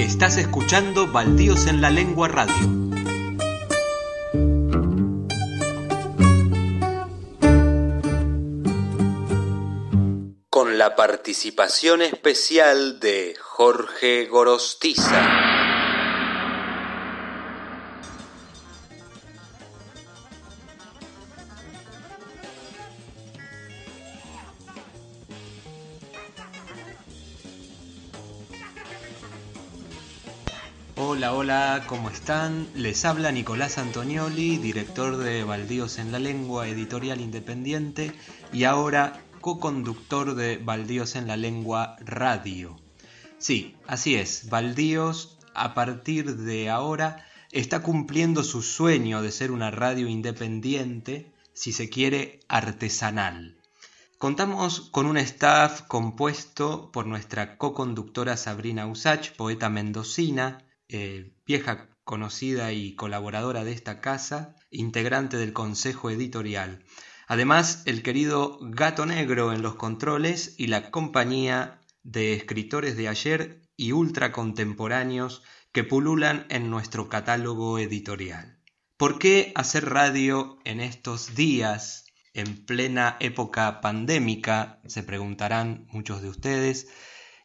Estás escuchando Baldíos en la Lengua Radio. Con la participación especial de Jorge Gorostiza. Hola, ¿cómo están? Les habla Nicolás Antonioli, director de Baldíos en la Lengua, editorial independiente, y ahora co-conductor de Baldíos en la Lengua Radio. Sí, así es, Baldíos a partir de ahora está cumpliendo su sueño de ser una radio independiente, si se quiere, artesanal. Contamos con un staff compuesto por nuestra co-conductora Sabrina Usach, poeta mendocina, eh, vieja conocida y colaboradora de esta casa, integrante del consejo editorial. Además, el querido Gato Negro en los controles y la compañía de escritores de ayer y ultracontemporáneos que pululan en nuestro catálogo editorial. ¿Por qué hacer radio en estos días, en plena época pandémica? Se preguntarán muchos de ustedes.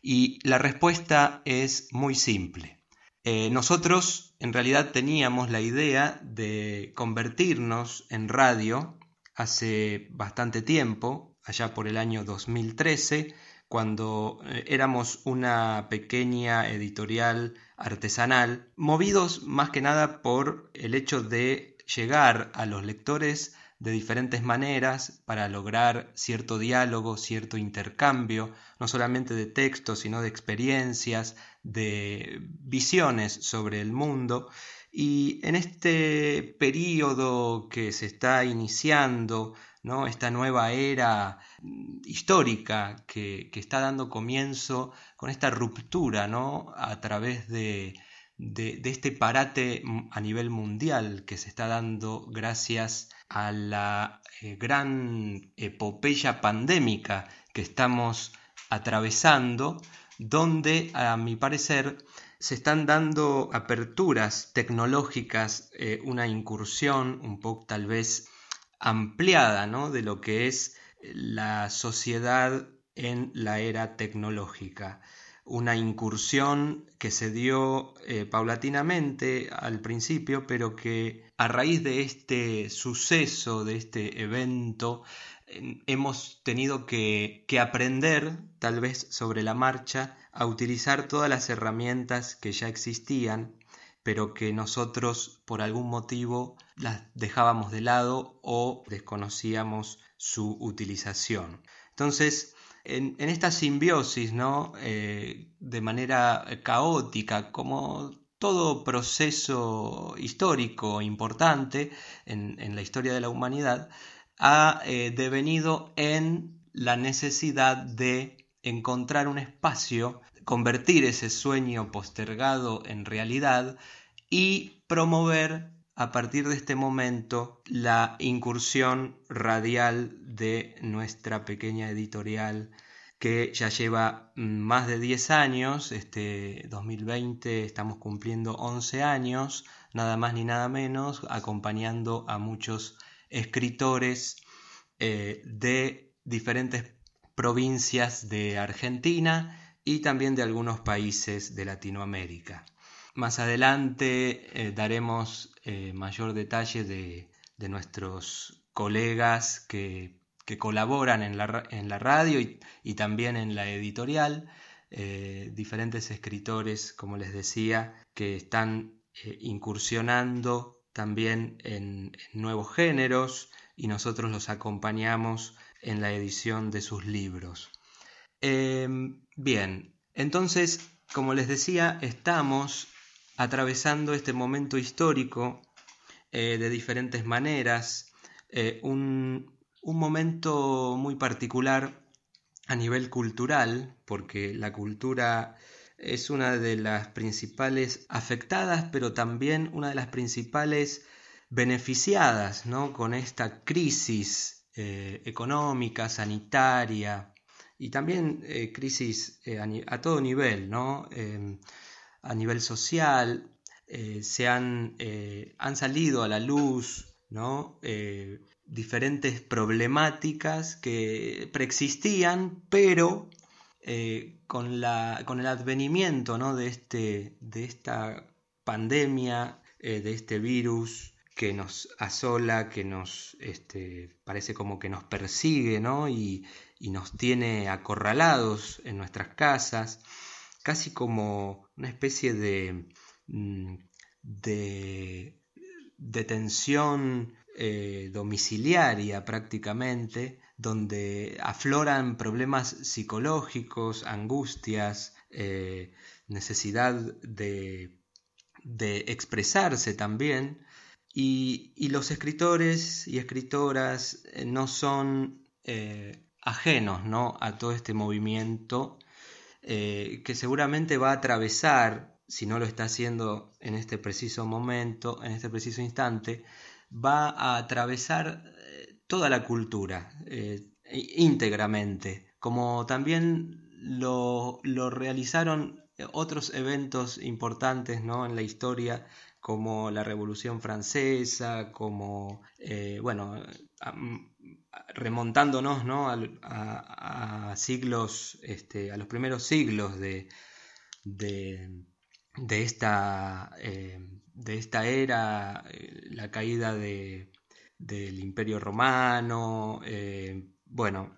Y la respuesta es muy simple. Eh, nosotros en realidad teníamos la idea de convertirnos en radio hace bastante tiempo, allá por el año 2013, cuando eh, éramos una pequeña editorial artesanal, movidos más que nada por el hecho de llegar a los lectores de diferentes maneras para lograr cierto diálogo, cierto intercambio, no solamente de textos, sino de experiencias, de visiones sobre el mundo. Y en este periodo que se está iniciando, ¿no? esta nueva era histórica que, está dando comienzo con esta ruptura ¿no? a través de, de, este parate a nivel mundial que se está dando gracias a la eh, gran epopeya pandémica que estamos atravesando, donde a mi parecer se están dando aperturas tecnológicas, eh, una incursión un poco tal vez ampliada ¿no? de lo que es la sociedad en la era tecnológica una incursión que se dio eh, paulatinamente al principio, pero que a raíz de este suceso, de este evento, hemos tenido que, que aprender, tal vez sobre la marcha, a utilizar todas las herramientas que ya existían, pero que nosotros por algún motivo las dejábamos de lado o desconocíamos su utilización. Entonces, en, esta simbiosis, ¿no? Eh, de manera caótica, como todo proceso histórico importante en, la historia de la humanidad, ha eh, devenido en la necesidad de encontrar un espacio, convertir ese sueño postergado en realidad y promover a partir de este momento la incursión radial de nuestra pequeña editorial que ya lleva más de 10 años, este 2020 estamos cumpliendo 11 años, nada más ni nada menos, acompañando a muchos escritores eh, de diferentes provincias de Argentina y también de algunos países de Latinoamérica. Más adelante eh, daremos eh, mayor detalle de, nuestros colegas que, colaboran en la, radio y, también en la editorial, eh, diferentes escritores, como les decía, que están incursionando también en, nuevos géneros y nosotros los acompañamos en la edición de sus libros. bien, entonces, como les decía, estamos atravesando este momento histórico eh, de diferentes maneras, eh, un, momento muy particular a nivel cultural, porque la cultura es una de las principales afectadas, pero también una de las principales beneficiadas ¿no? con esta crisis eh, económica, sanitaria y también crisis a, a, todo nivel, ¿no? a nivel social, se han, han, salido a la luz ¿no? Diferentes problemáticas que preexistían, pero con, la, con, el advenimiento ¿no? de, este, de esta pandemia, de este virus, que nos asola, que nos este, parece como que nos persigue, ¿no? Y, nos tiene acorralados en nuestras casas, casi como una especie de, mm, de detención eh, domiciliaria prácticamente, donde afloran problemas psicológicos, angustias, eh, necesidad de, expresarse también, y, los escritores y escritoras eh, no son ajenos ¿no? a todo este movimiento que seguramente va a atravesar, si no lo está haciendo en este preciso momento, en este preciso instante, va a atravesar toda la cultura íntegramente, como también lo, realizaron otros eventos importantes ¿no? en la historia como la Revolución Francesa, como, eh, bueno, remontándonos ¿no? a, siglos, este, a los primeros siglos de, de, esta, eh, de esta era, eh, la caída de, del Imperio Romano, bueno,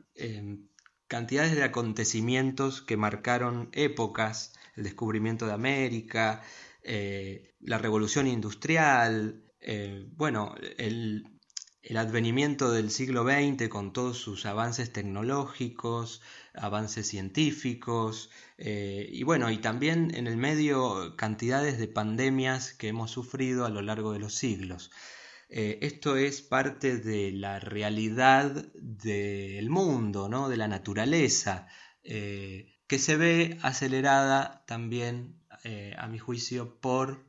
cantidades de acontecimientos que marcaron épocas, el descubrimiento de América, eh, la revolución industrial, eh, bueno, el, advenimiento del siglo XX con todos sus avances tecnológicos, avances científicos, eh, y bueno, y también en el medio cantidades de pandemias que hemos sufrido a lo largo de los siglos. esto es parte de la realidad del mundo, ¿no? de la naturaleza, que se ve acelerada también eh, a mi juicio, por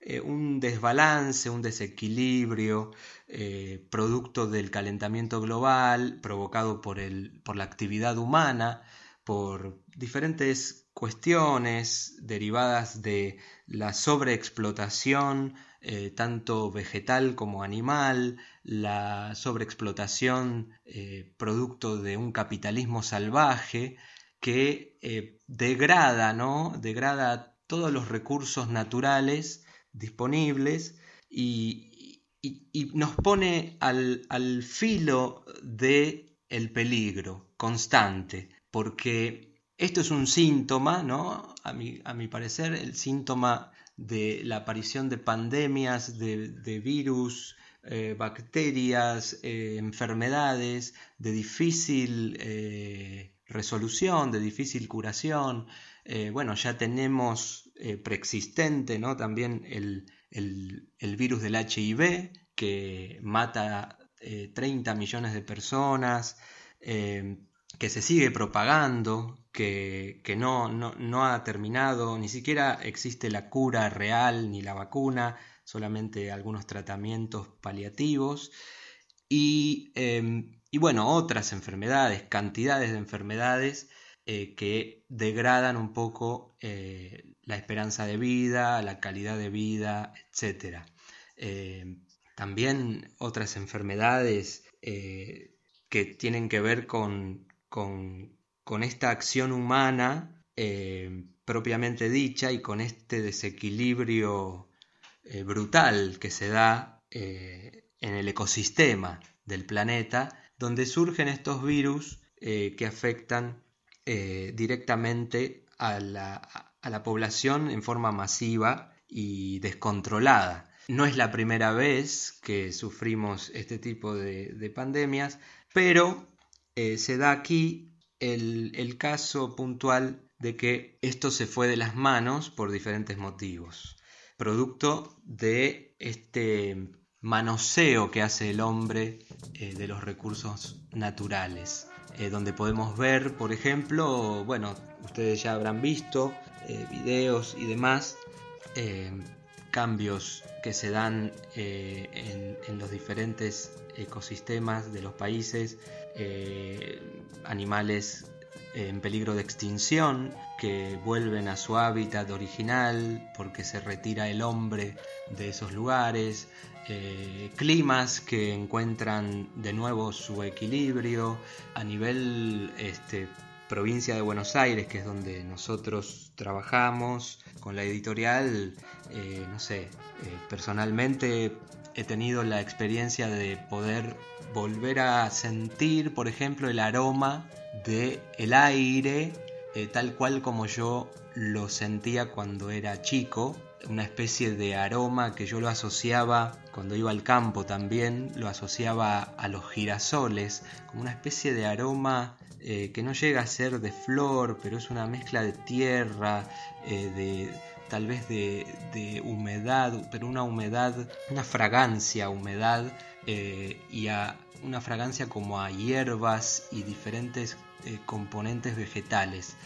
eh, un desbalance, un desequilibrio eh, producto del calentamiento global provocado por, el, por la actividad humana, por diferentes cuestiones derivadas de la sobreexplotación, tanto vegetal como animal, la sobreexplotación producto de un capitalismo salvaje que degrada, ¿no? degrada todos los recursos naturales disponibles y, nos pone al, filo del el peligro constante, porque esto es un síntoma, ¿no? A mi, a mi parecer, el síntoma de la aparición de pandemias, de, virus, eh, bacterias, eh, enfermedades de difícil eh, resolución, de difícil curación, bueno, ya tenemos eh, preexistente ¿no? también el, virus del HIV que mata 30 eh, millones de personas, que se sigue propagando, que, no, no, ha terminado, ni siquiera existe la cura real ni la vacuna, solamente algunos tratamientos paliativos. Y, y bueno, otras enfermedades, cantidades de enfermedades eh, que degradan un poco la esperanza de vida, la calidad de vida, etc. Eh, también otras enfermedades que tienen que ver con, con, esta acción humana propiamente dicha y con este desequilibrio brutal que se da en el ecosistema del planeta, donde surgen estos virus que afectan eh, directamente a la, población en forma masiva y descontrolada. No es la primera vez que sufrimos este tipo de, pandemias, pero eh, se da aquí el, caso puntual de que esto se fue de las manos por diferentes motivos, producto de este manoseo que hace el hombre eh, de los recursos naturales. Eh, donde podemos ver, por ejemplo, bueno, ustedes ya habrán visto eh, videos y demás, eh, cambios que se dan en, los diferentes ecosistemas de los países, animales en peligro de extinción, que vuelven a su hábitat original porque se retira el hombre de esos lugares, eh, climas que encuentran de nuevo su equilibrio a nivel este, provincia de Buenos Aires, que es donde nosotros trabajamos con la editorial, eh, no sé, eh, personalmente he tenido la experiencia de poder volver a sentir, por ejemplo, el aroma del el aire, eh, tal cual como yo lo sentía cuando era chico, una especie de aroma que yo lo asociaba cuando iba al campo también, lo asociaba a los girasoles, como una especie de aroma eh, que no llega a ser de flor, pero es una mezcla de tierra, eh, de tal vez de, humedad, pero una humedad, una fragancia, humedad y a una fragancia como a hierbas y diferentes eh, componentes vegetales.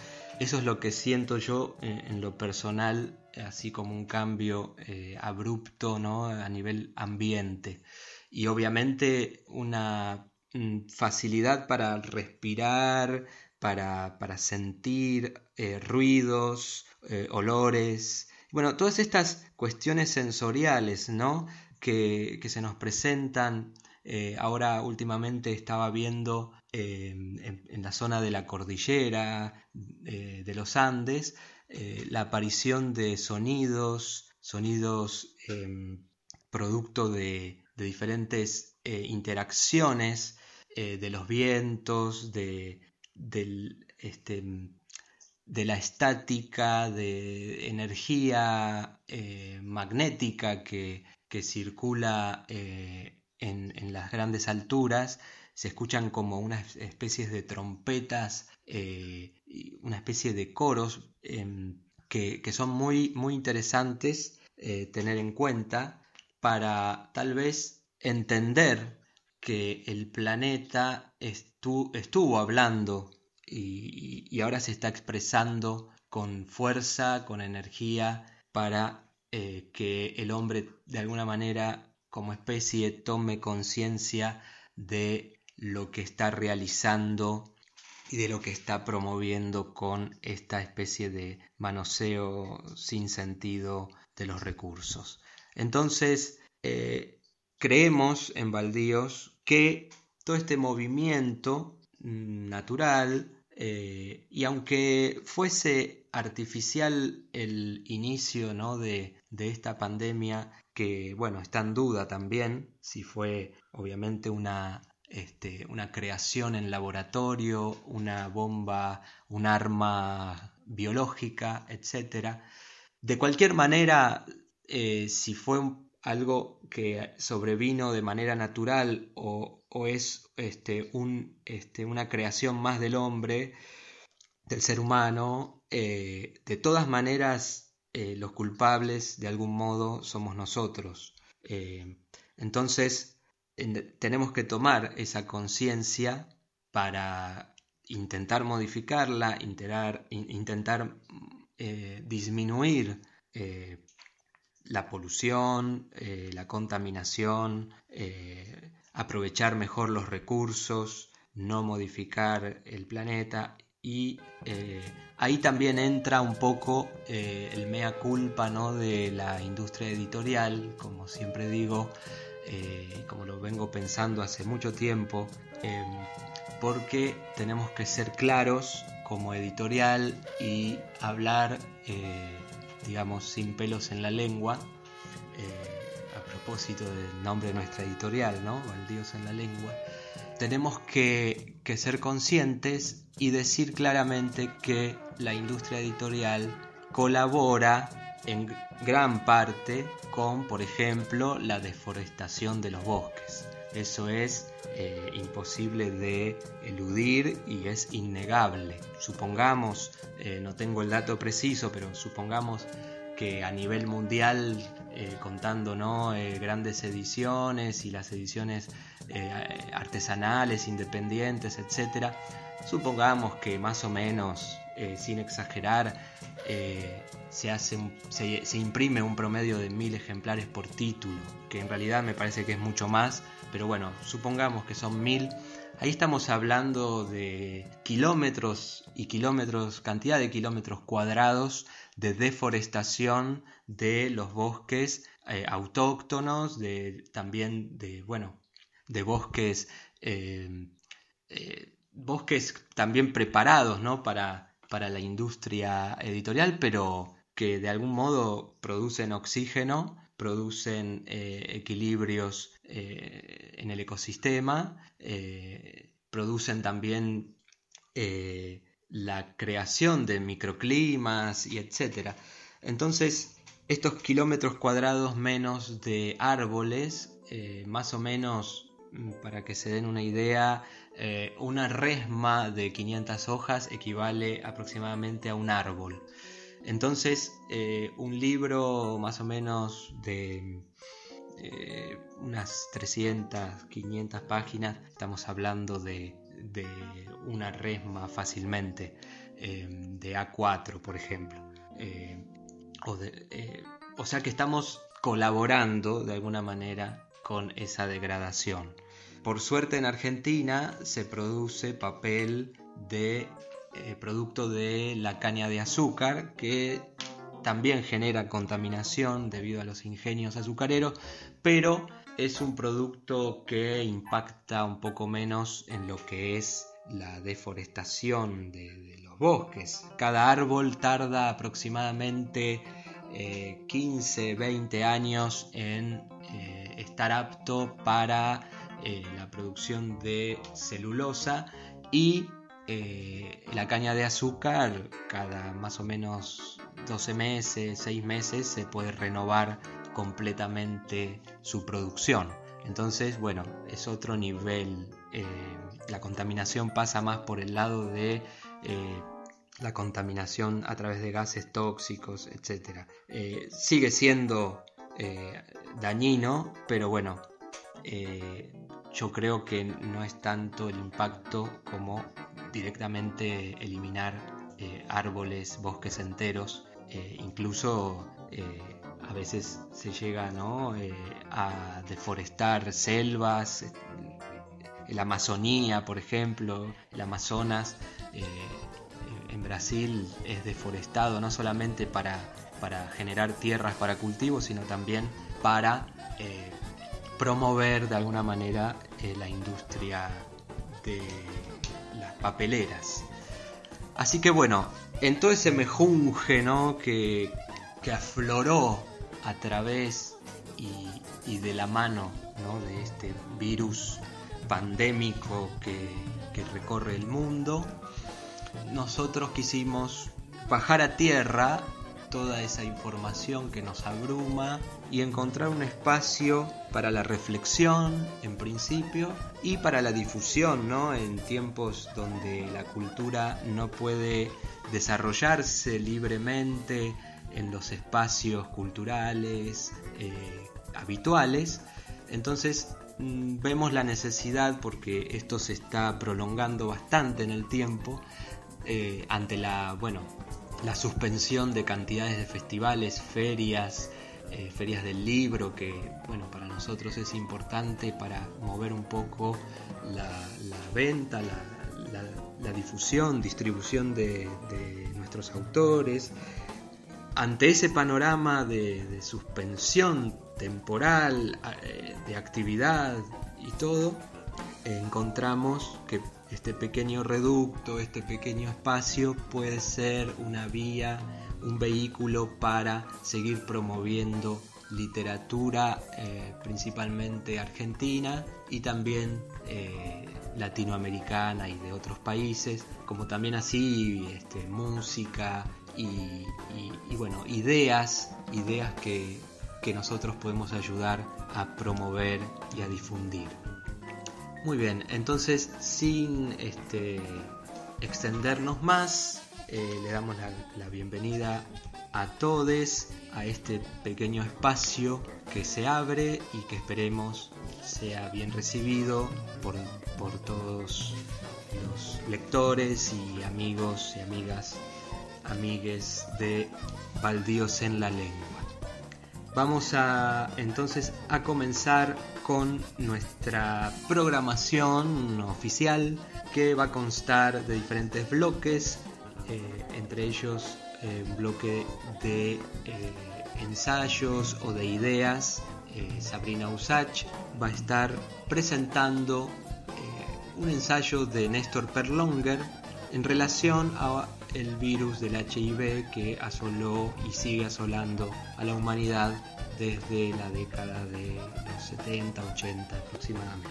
Eso es lo que siento yo eh, en lo personal, así como un cambio eh, abrupto ¿no? a nivel ambiente. Y obviamente una facilidad para respirar, para, sentir ruidos, olores. Bueno, todas estas cuestiones sensoriales ¿no? que, que se nos presentan eh, ahora últimamente estaba viendo em, en, la zona de la cordillera eh, de los Andes eh, la aparición de sonidos, sonidos em, producto de, diferentes interacciones de los vientos, de, este, de la estática, de energía magnética que, que circula en, las grandes alturas se escuchan como unas especies de trompetas, eh, una especie de coros em, que, son muy, muy interesantes eh, tener en cuenta para tal vez entender que el planeta estuvo hablando y, ahora se está expresando con fuerza, con energía, para eh, que el hombre de alguna manera como especie tome conciencia de lo que está realizando y de lo que está promoviendo con esta especie de manoseo sin sentido de los recursos. Entonces, eh, creemos en Baldíos que todo este movimiento natural, eh, y aunque fuese artificial el inicio ¿no? de, de esta pandemia que, bueno, está en duda también si fue obviamente una, este, una creación en laboratorio, una bomba, un arma biológica, etc. De cualquier manera, eh, si fue algo que sobrevino de manera natural o, es este, este, una creación más del hombre, del ser humano, eh, de todas maneras eh, los culpables de algún modo somos nosotros. Eh, entonces tenemos que tomar esa conciencia para intentar modificarla, intentar eh, disminuir la polución, la contaminación, aprovechar mejor los recursos, no modificar el planeta y eh, ahí también entra un poco eh, el mea culpa ¿no? de la industria editorial, como siempre digo, eh, como lo vengo pensando hace mucho tiempo, em, porque tenemos que ser claros como editorial y hablar, digamos, sin pelos en la lengua, a propósito del nombre de nuestra editorial, ¿no? Dios en la lengua tenemos que, ser conscientes y decir claramente que la industria editorial colabora en gran parte con, por ejemplo, la deforestación de los bosques. Eso es eh, imposible de eludir y es innegable. Supongamos, eh, no tengo el dato preciso, pero supongamos que a nivel mundial, eh, contando ¿no? grandes ediciones y las ediciones artesanales, independientes, etc. Supongamos que más o menos, sin exagerar, se, hace, se, se, imprime un promedio de mil ejemplares por título, que en realidad me parece que es mucho más, pero bueno, supongamos que son mil. Ahí estamos hablando de kilómetros y kilómetros, cantidad de kilómetros cuadrados de deforestación de los bosques eh, autóctonos, de, también de, bueno, de bosques, eh, eh, bosques también preparados ¿no? para, para la industria editorial, pero que de algún modo producen oxígeno, producen equilibrios en el ecosistema, producen también la creación de microclimas y etcétera. Entonces, estos kilómetros cuadrados menos de árboles, eh, más o menos, mm, para que se den una idea, eh, una resma de 500 hojas equivale aproximadamente a un árbol. Entonces, eh, un libro más o menos de unas 300, 500 páginas, estamos hablando de de una resma fácilmente, eh, de A4 por ejemplo. Eh, eh, o, sea que estamos colaborando de alguna manera con esa degradación. Por suerte en Argentina se produce papel de producto de la caña de azúcar que también genera contaminación debido a los ingenios azucareros, pero es un producto que impacta un poco menos en lo que es la deforestación de, los bosques. Cada árbol tarda aproximadamente 15, eh, 20 años en eh, estar apto para eh, la producción de celulosa y la caña de azúcar cada más o menos 12 meses, 6 meses se puede renovar completamente su producción. Entonces, bueno, es otro nivel. Eh, la contaminación pasa más por el lado de eh, la contaminación a través de gases tóxicos, etc. Eh, sigue siendo dañino, pero bueno, yo creo que no es tanto el impacto como directamente eliminar árboles, bosques enteros, incluso a veces se llega eh, a deforestar selvas, la Amazonía, por ejemplo, el Amazonas, eh, en Brasil es deforestado no solamente para, generar tierras para cultivos, sino también para eh, promover de alguna manera la industria de las papeleras. Así que bueno, en todo ese mejunje ¿no? que, que afloró a través y, de la mano de este virus pandémico que, que recorre el mundo, nosotros quisimos bajar a tierra toda esa información que nos abruma y encontrar un espacio para la reflexión en principio y para la difusión, ¿no? En tiempos donde la cultura no puede desarrollarse libremente, en los espacios culturales eh, habituales. Entonces mm, vemos la necesidad, porque esto se está prolongando bastante en el tiempo, eh, ante la, bueno, la suspensión de cantidades de festivales, ferias, eh, ferias del libro, que bueno, para nosotros es importante para mover un poco la, venta, la, difusión, distribución de nuestros autores, ante ese panorama de, suspensión temporal, eh, de actividad y todo, encontramos que este pequeño reducto, este pequeño espacio puede ser una vía, un vehículo para seguir promoviendo literatura eh, principalmente argentina y también eh, latinoamericana y de otros países, como también así este, música y, bueno, ideas, ideas que, nosotros podemos ayudar a promover y a difundir. Muy bien, entonces sin este, extendernos más, eh, le damos la, bienvenida a todos a este pequeño espacio que se abre y que esperemos sea bien recibido por, por todos los lectores y amigos y amigas amigues de Baldíos en la Lengua. Vamos a entonces a comenzar con nuestra programación oficial que va a constar de diferentes bloques, eh, entre ellos eh, un bloque de eh, ensayos o de ideas. Sabrina Usach va a estar presentando un ensayo de Néstor Perlonger en relación a el virus del HIV que asoló y sigue asolando a la humanidad desde la década de los 70, 80 aproximadamente.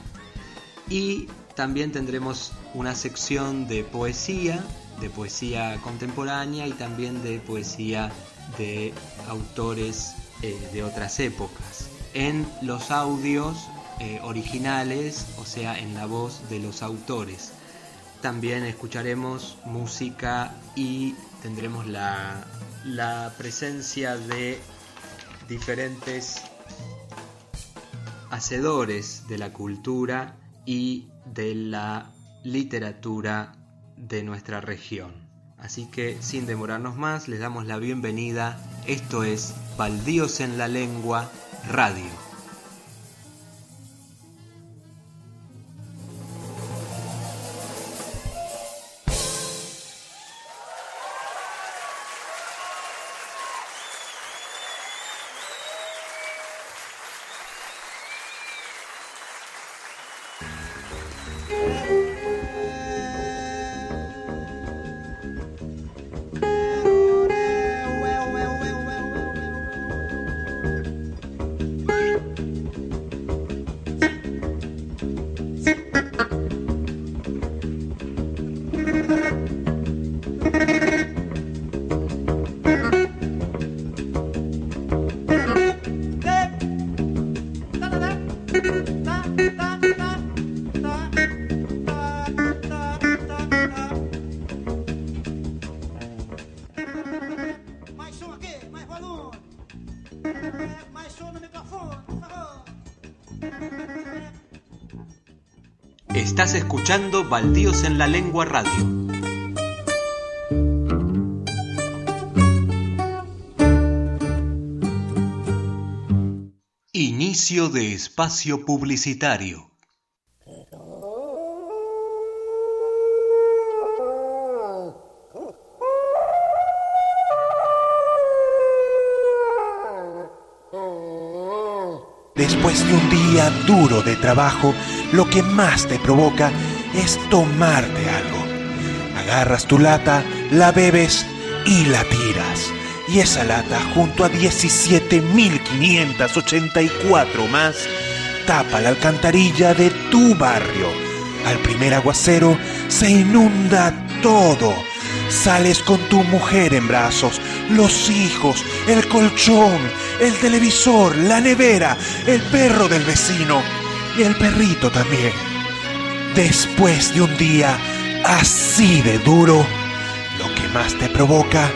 Y también tendremos una sección de poesía, de poesía contemporánea y también de poesía de autores eh, de otras épocas. En los audios eh, originales, o sea, en la voz de los autores. También escucharemos música y tendremos la, la presencia de diferentes hacedores de la cultura y de la literatura de nuestra región. Así que sin demorarnos más, les damos la bienvenida. Esto es Baldíos en la Lengua Radio. Baldíos en la Lengua Radio. Inicio de espacio publicitario. Después de un día duro de trabajo, lo que más te provoca es tomarte algo. Agarras tu lata, la bebes y la tiras. Y esa lata, junto a 17.584 más, tapa la alcantarilla de tu barrio. Al primer aguacero se inunda todo. Sales con tu mujer en brazos, los hijos, el colchón, el televisor, la nevera, el perro del vecino y el perrito también. Después de un día así de duro, lo que más te provoca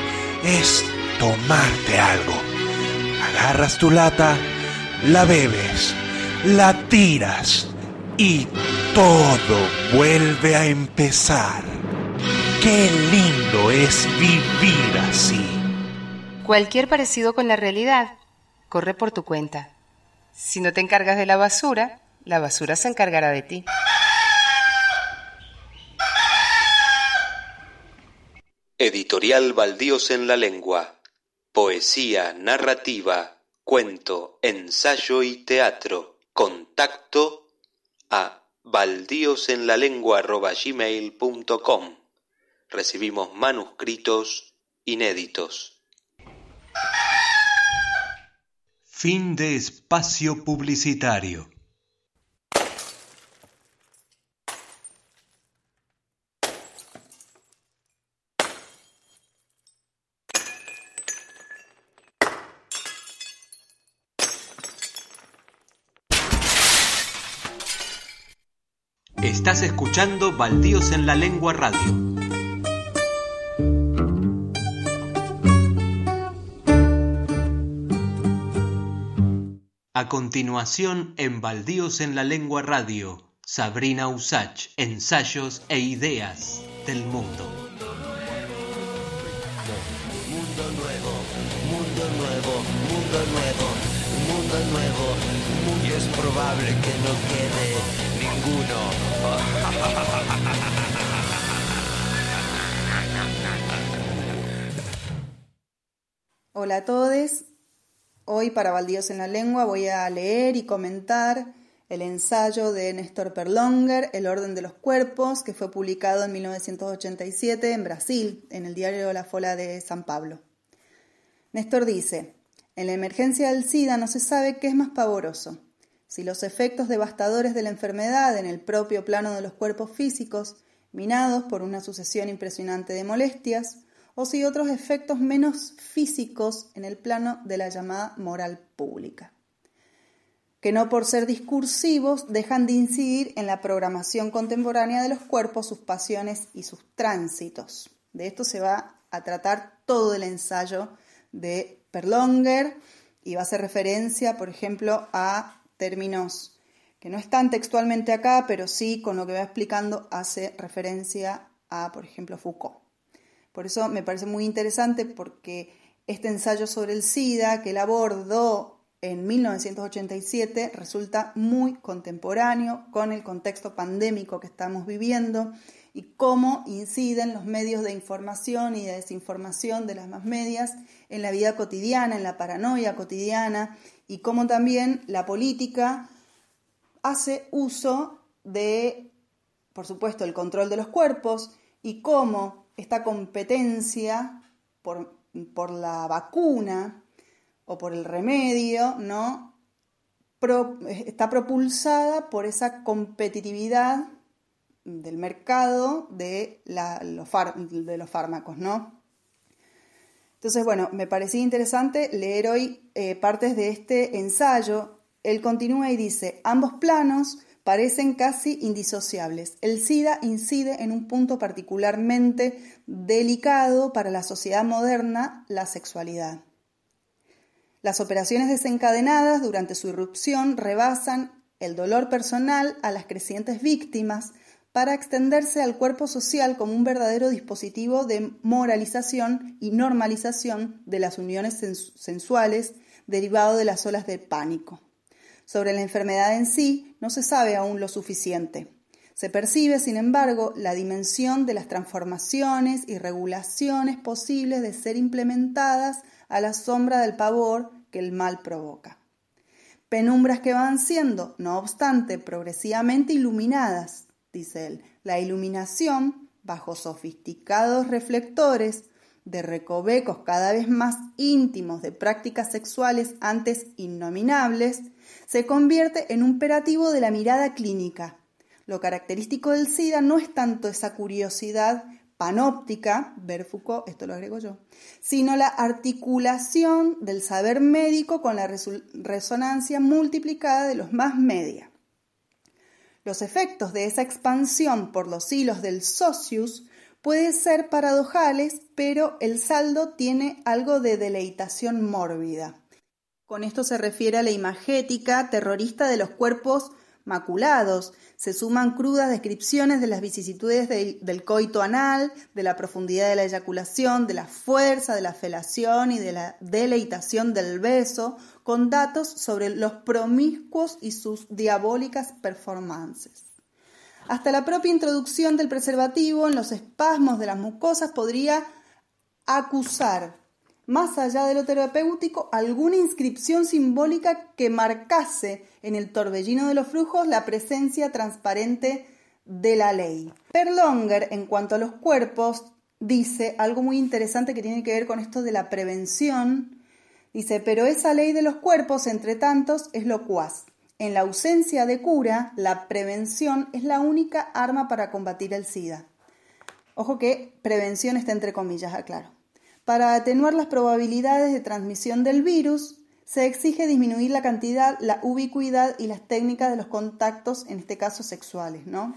es tomarte algo. Agarras tu lata, la bebes, la tiras y todo vuelve a empezar. Qué lindo es vivir así. Cualquier parecido con la realidad corre por tu cuenta. Si no te encargas de la basura, la basura se encargará de ti. Editorial Baldíos en la Lengua. Poesía, narrativa, cuento, ensayo y teatro. Contacto a baldíosenlalengua.gmail.com Recibimos manuscritos inéditos. Fin de espacio publicitario. Escuchando Baldíos en la Lengua Radio. A continuación, en Baldíos en la Lengua Radio, Sabrina Usach, ensayos e ideas del mundo. Mundo nuevo, mundo nuevo, mundo nuevo de nuevo. Muy es probable que no quede ninguno. Hola a todos. Hoy para Baldíos en la Lengua voy a leer y comentar el ensayo de Néstor Perlonger, El orden de los cuerpos, que fue publicado en 1987 en Brasil, en el diario La Fola de San Pablo. Néstor dice, en la emergencia del SIDA no se sabe qué es más pavoroso, si los efectos devastadores de la enfermedad en el propio plano de los cuerpos físicos, minados por una sucesión impresionante de molestias, o si otros efectos menos físicos en el plano de la llamada moral pública que no por ser discursivos dejan de incidir en la programación contemporánea de los cuerpos, sus pasiones y sus tránsitos. De esto se va a tratar todo el ensayo de Perlonger y va a hacer referencia, por ejemplo, a términos que no están textualmente acá, pero sí con lo que va explicando hace referencia a, por ejemplo, Foucault. Por eso me parece muy interesante porque este ensayo sobre el SIDA que él abordó en 1987 resulta muy contemporáneo con el contexto pandémico que estamos viviendo y cómo inciden los medios de información y de desinformación de las más medias en la vida cotidiana, en la paranoia cotidiana y cómo también la política hace uso de, por supuesto, el control de los cuerpos y cómo esta competencia por, por la vacuna o por el remedio, ¿no? está propulsada por esa competitividad del mercado de, los, fármacos, ¿no? Entonces, bueno, me parecía interesante leer hoy eh, partes de este ensayo. Él continúa y dice, ambos planos parecen casi indisociables. El SIDA incide en un punto particularmente delicado para la sociedad moderna, la sexualidad. Las operaciones desencadenadas durante su irrupción rebasan el dolor personal a las crecientes víctimas para extenderse al cuerpo social como un verdadero dispositivo de moralización y normalización de las uniones sensuales derivado de las olas de pánico. Sobre la enfermedad en sí no se sabe aún lo suficiente. Se percibe, sin embargo, la dimensión de las transformaciones y regulaciones posibles de ser implementadas a la sombra del pavor que el mal provoca. Penumbras que van siendo, no obstante, progresivamente iluminadas, dice él. La iluminación, bajo sofisticados reflectores de recovecos cada vez más íntimos de prácticas sexuales antes innominables, se convierte en un imperativo de la mirada clínica. Lo característico del SIDA no es tanto esa curiosidad panóptica, ver Foucault, esto lo agrego yo, sino la articulación del saber médico con la resonancia multiplicada de los más media. Los efectos de esa expansión por los hilos del socius pueden ser paradojales, pero el saldo tiene algo de deleitación mórbida. Con esto se refiere a la imagética terrorista de los cuerpos maculados. Se suman crudas descripciones de las vicisitudes del coito anal, de la profundidad de la eyaculación, de la fuerza de la felación y de la deleitación del beso, con datos sobre los promiscuos y sus diabólicas performances. Hasta la propia introducción del preservativo en los espasmos de las mucosas podría acusar más allá de lo terapéutico, alguna inscripción simbólica que marcase en el torbellino de los flujos la presencia transparente de la ley. Perlonger, en cuanto a los cuerpos, dice algo muy interesante que tiene que ver con esto de la prevención. Dice, pero esa ley de los cuerpos, entre tantos, es locuaz. En la ausencia de cura, la prevención es la única arma para combatir el SIDA. Ojo que prevención está entre comillas, aclaro. Para atenuar las probabilidades de transmisión del virus, se exige disminuir la cantidad, la ubicuidad y las técnicas de los contactos, en este caso sexuales, ¿no?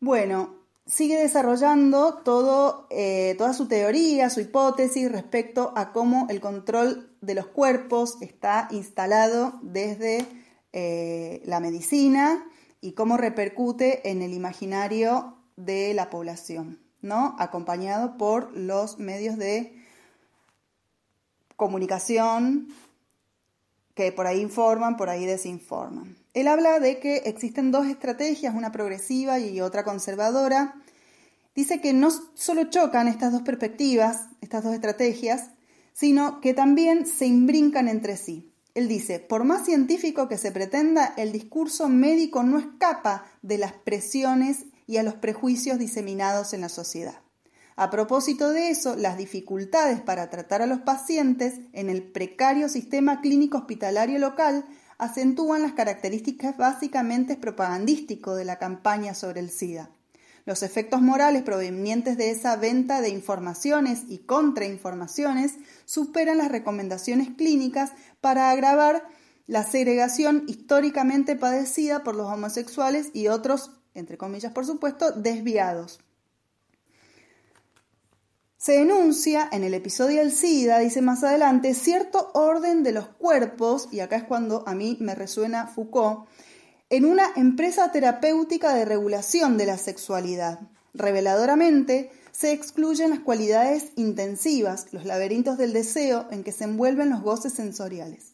Bueno, sigue desarrollando todo, eh, toda su teoría, su hipótesis respecto a cómo el control de los cuerpos está instalado desde eh, la medicina y cómo repercute en el imaginario de la población. ¿no? Acompañado por los medios de comunicación que por ahí informan, por ahí desinforman. Él habla de que existen dos estrategias, una progresiva y otra conservadora. Dice que no solo chocan estas dos perspectivas, estas dos estrategias, sino que también se imbrincan entre sí. Él dice, por más científico que se pretenda, el discurso médico no escapa de las presiones y a los prejuicios diseminados en la sociedad. A propósito de eso, las dificultades para tratar a los pacientes en el precario sistema clínico hospitalario local acentúan las características básicamente propagandísticos de la campaña sobre el SIDA. Los efectos morales provenientes de esa venta de informaciones y contrainformaciones superan las recomendaciones clínicas para agravar la segregación históricamente padecida por los homosexuales y otros, entre comillas por supuesto, desviados. Se denuncia en el episodio del SIDA, dice más adelante, cierto orden de los cuerpos, y acá es cuando a mí me resuena Foucault, en una empresa terapéutica de regulación de la sexualidad. Reveladoramente, se excluyen las cualidades intensivas, los laberintos del deseo en que se envuelven los goces sensoriales.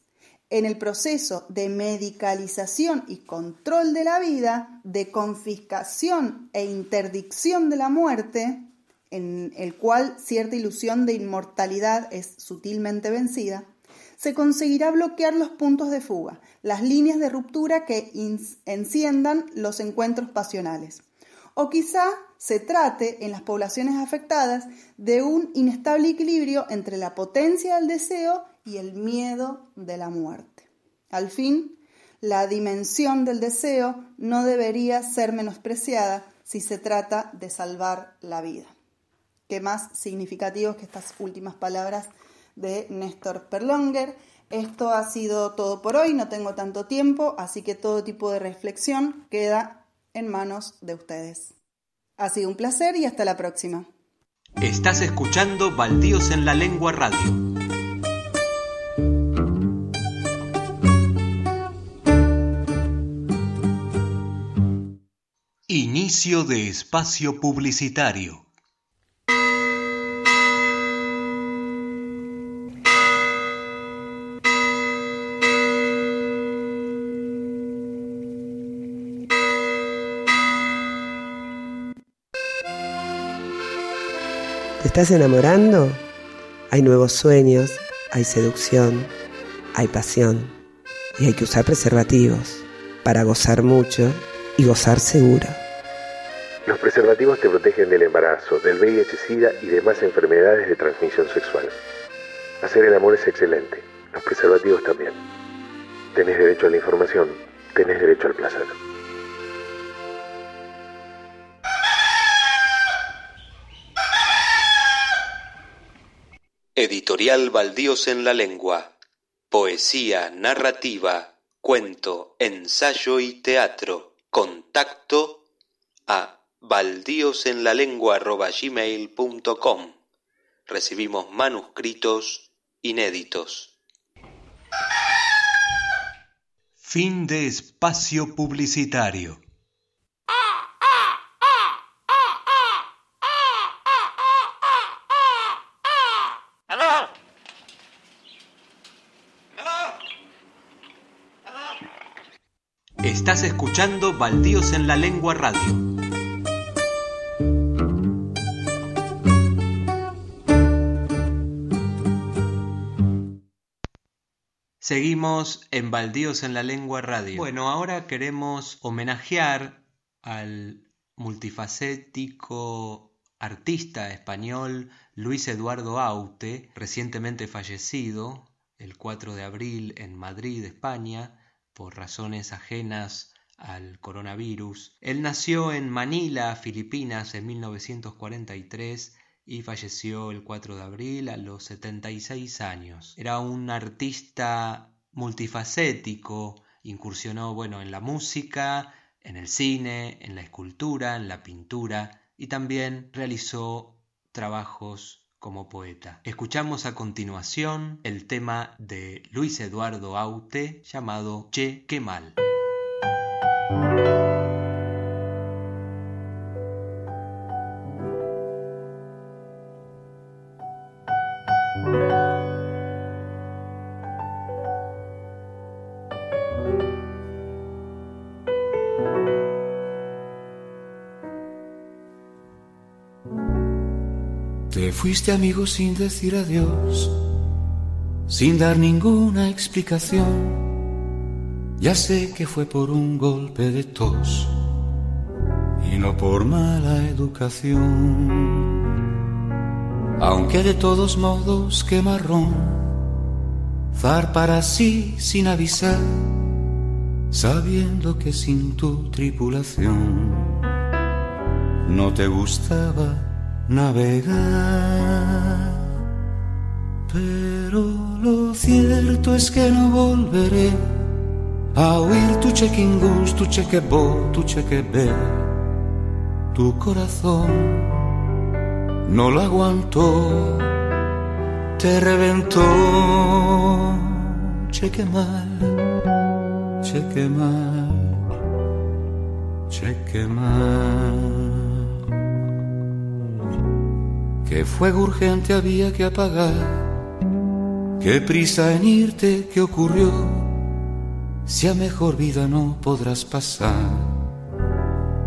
En el proceso de medicalización y control de la vida, de confiscación e interdicción de la muerte, en el cual cierta ilusión de inmortalidad es sutilmente vencida, se conseguirá bloquear los puntos de fuga, las líneas de ruptura que enciendan los encuentros pasionales. O quizá se trate, en las poblaciones afectadas, de un inestable equilibrio entre la potencia del deseo y el miedo de la muerte. Al fin, la dimensión del deseo no debería ser menospreciada si se trata de salvar la vida que más significativos que estas últimas palabras de Néstor Perlonger. Esto ha sido todo por hoy, no tengo tanto tiempo, así que todo tipo de reflexión queda en manos de ustedes. Ha sido un placer y hasta la próxima. Estás escuchando Baldíos en la Lengua Radio. Inicio de espacio publicitario. Estás enamorando? Hay nuevos sueños, hay seducción, hay pasión y hay que usar preservativos para gozar mucho y gozar seguro. Los preservativos te protegen del embarazo, del VIH-Sida y demás enfermedades de transmisión sexual. Hacer el amor es excelente, los preservativos también. Tenés derecho a la información, tenés derecho al placer. Editorial Baldíos en la Lengua. Poesía, narrativa, cuento, ensayo y teatro. Contacto a baldíosenlalengua.gmail.com Recibimos manuscritos inéditos. Fin de espacio publicitario. Estás escuchando Baldíos en la Lengua Radio. Seguimos en Baldíos en la Lengua Radio. Bueno, ahora queremos homenajear al multifacético artista español Luis Eduardo Aute, recientemente fallecido el 4 de abril en Madrid, España, por razones ajenas al coronavirus. Él nació en Manila, Filipinas, en 1943 y falleció el 4 de abril a los 76 años. Era un artista multifacético, incursionó bueno en la música, en el cine, en la escultura, en la pintura y también realizó trabajos como poeta. Escuchamos a continuación el tema de Luis Eduardo Aute llamado Che, qué mal. Te fuiste amigo sin decir adiós, sin dar ninguna explicación. Ya sé que fue por un golpe de tos y no por mala educación. Aunque de todos modos que marrón, zar para sí sin avisar, sabiendo que sin tu tripulación no te gustaba navegar. Pero lo cierto es que no volveré a oír tu chequingus, tu chequebo, tu chequebe, tu corazón no lo aguantó, te reventó. Cheque mal, cheque mal, cheque mal. Qué fuego urgente había que apagar, qué prisa en irte, qué ocurrió. Si a mejor vida no podrás pasar,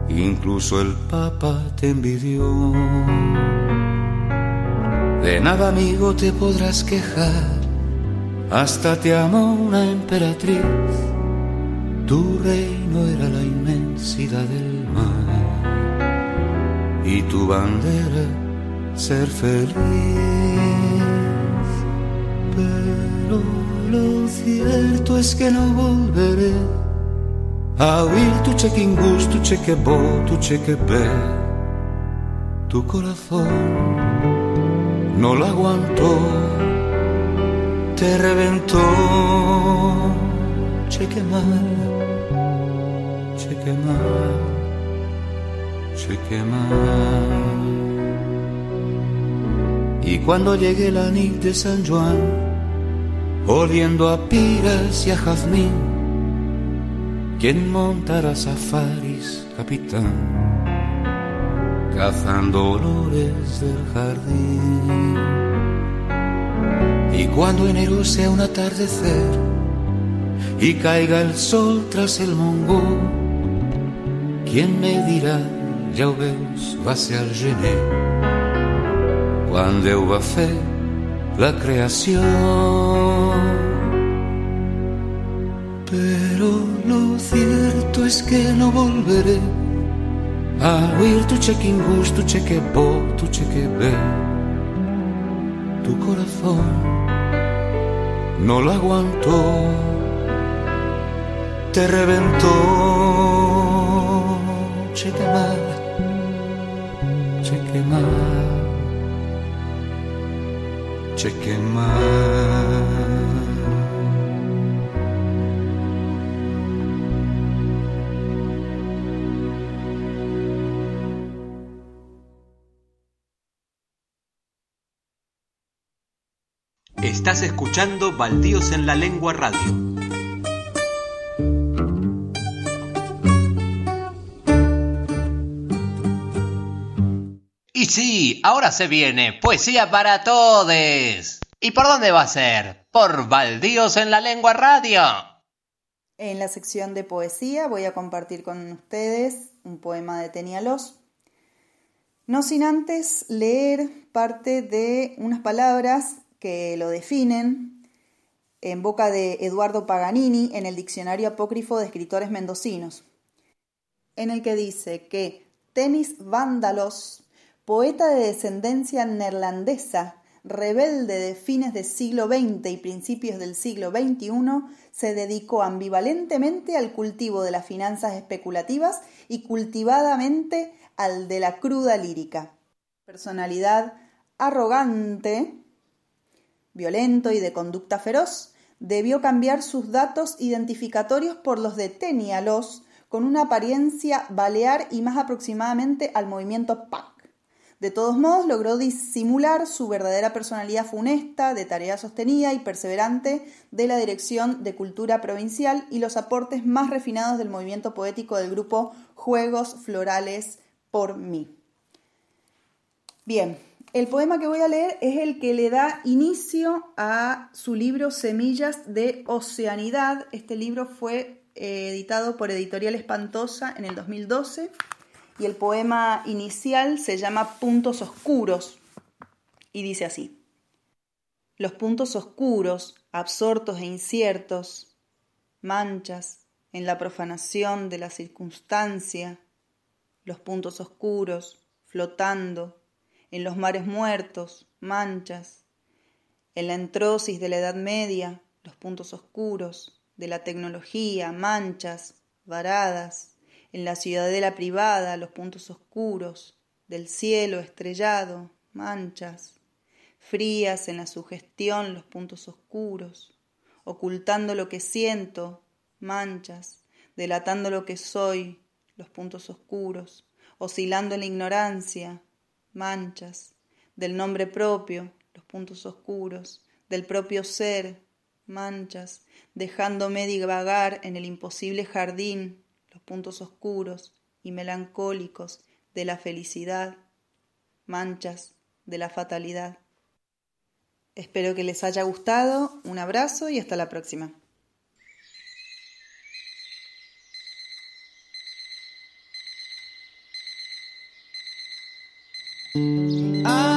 incluso el Papa te envidió. De nada amigo te podrás quejar, hasta te amó una emperatriz. Tu reino era la inmensidad del mar y tu bandera ser feliz. Pero lo cierto es que no volveré a oír tu chequingus, tu chequebo, tu chequebe, tu corazón no lo aguantó, te reventó. Cheque mal, cheque mal, cheque mal. Y cuando llegue la nit de San Juan, oliendo a piras y a jazmín, ¿quién montará safaris, capitán? cazando olores del jardín. Y cuando enero sea un atardecer y caiga el sol tras el mongo, ¿quién me dirá, ya veus, va ser gené? Cuando eu va fer la creación. Pero lo cierto es que no volveré a oír tu chequingus, tu chequebo, tu chequebe, tu corazón no lo aguantó, te reventó, cheque mal, cheque mal, Estás escuchando Baldíos en la Lengua Radio. Sí, ahora se viene Poesía para Todes. ¿Y por dónde va a ser? Por Baldíos en la Lengua Radio. En la sección de poesía voy a compartir con ustedes un poema de Tenialos. No sin antes leer parte de unas palabras que lo definen en boca de Eduardo Paganini en el Diccionario Apócrifo de Escritores Mendocinos, en el que dice que Tenis Vándalos, poeta de descendencia neerlandesa, rebelde de fines del siglo XX y principios del siglo XXI, se dedicó ambivalentemente al cultivo de las finanzas especulativas y cultivadamente al de la cruda lírica. Personalidad arrogante, violento y de conducta feroz, debió cambiar sus datos identificatorios por los de Tenialos, con una apariencia balear y más aproximadamente al movimiento punk. De todos modos, logró disimular su verdadera personalidad funesta, de tarea sostenida y perseverante de la Dirección de Cultura Provincial y los aportes más refinados del movimiento poético del grupo Juegos Florales por mí. Bien, el poema que voy a leer es el que le da inicio a su libro Semillas de Oceanidad. Este libro fue eh, editado por Editorial Espantosa en el 2012 y el poema inicial se llama Puntos Oscuros. y dice así. Los puntos oscuros, absortos e inciertos, manchas en la profanación de la circunstancia, los puntos oscuros, flotando en los mares muertos, manchas, en la entrosis de la Edad Media, los puntos oscuros de la tecnología, manchas, varadas, en la ciudadela privada, los puntos oscuros del cielo estrellado, manchas, frías en la sugestión, los puntos oscuros, ocultando lo que siento, manchas, delatando lo que soy, los puntos oscuros, oscilando en la ignorancia, manchas, del nombre propio, los puntos oscuros, del propio ser, manchas, dejándome divagar en el imposible jardín, los puntos oscuros y melancólicos de la felicidad, manchas de la fatalidad. Espero que les haya gustado, un abrazo y hasta la próxima. Ah.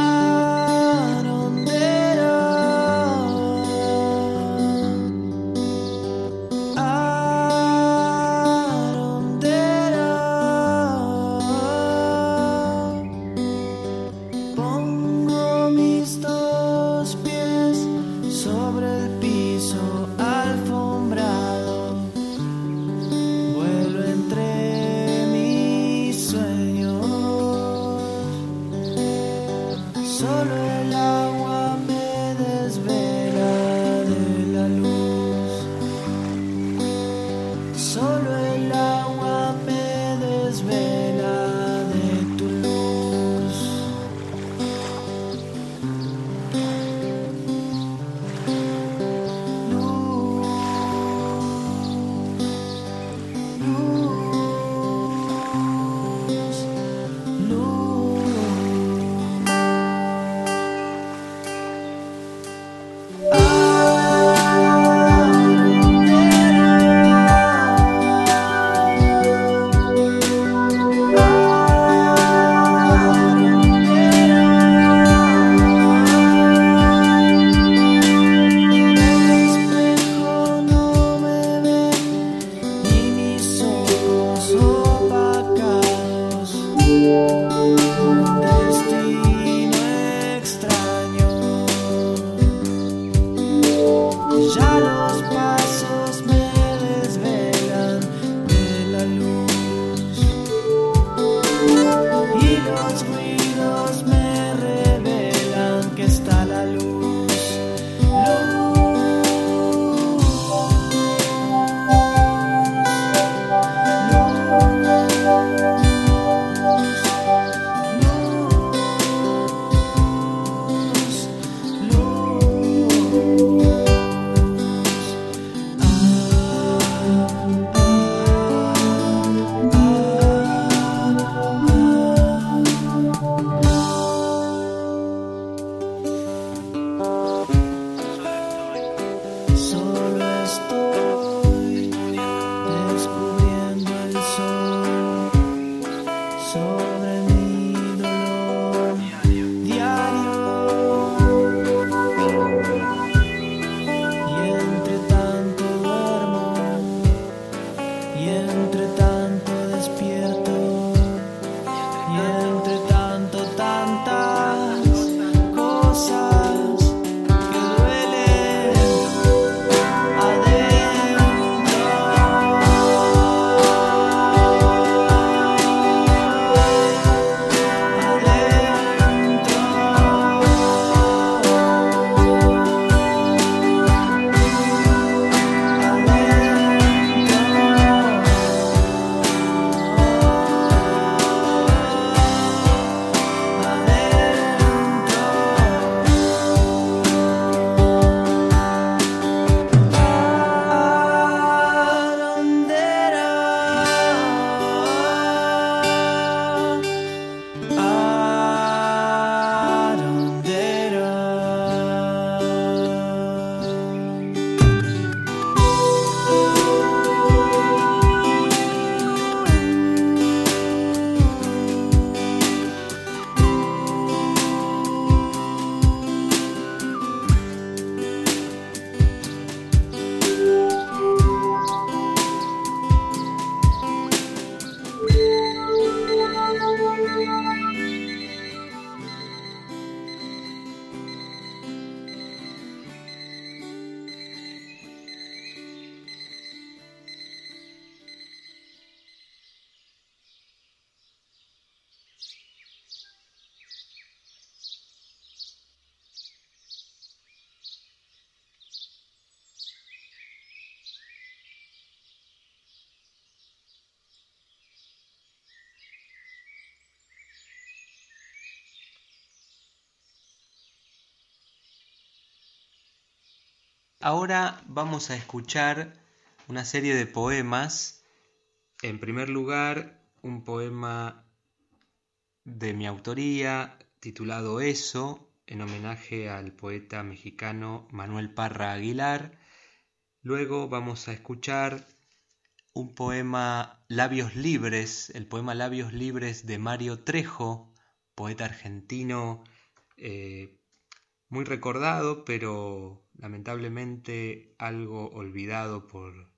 Ahora vamos a escuchar una serie de poemas. En primer lugar, un poema de mi autoría titulado Eso, en homenaje al poeta mexicano Manuel Parra Aguilar. Luego vamos a escuchar un poema Labios Libres, el poema Labios Libres de Mario Trejo, poeta argentino eh, muy recordado, pero lamentablemente algo olvidado por,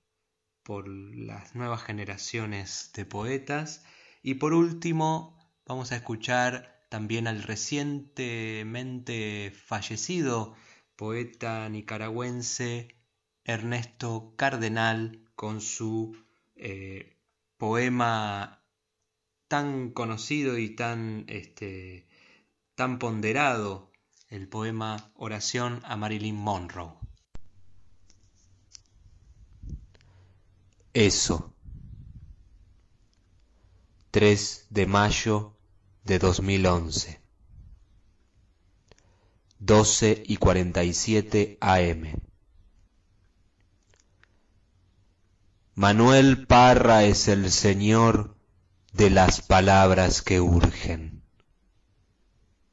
por las nuevas generaciones de poetas. Y por último, vamos a escuchar también al recientemente fallecido poeta nicaragüense Ernesto Cardenal con su eh, poema tan conocido y tan, este, tan ponderado, el poema Oración a Marilyn Monroe. Eso. 3 de mayo de 2011. 12 y 47 AM. Manuel Parra es el señor de las palabras que urgen.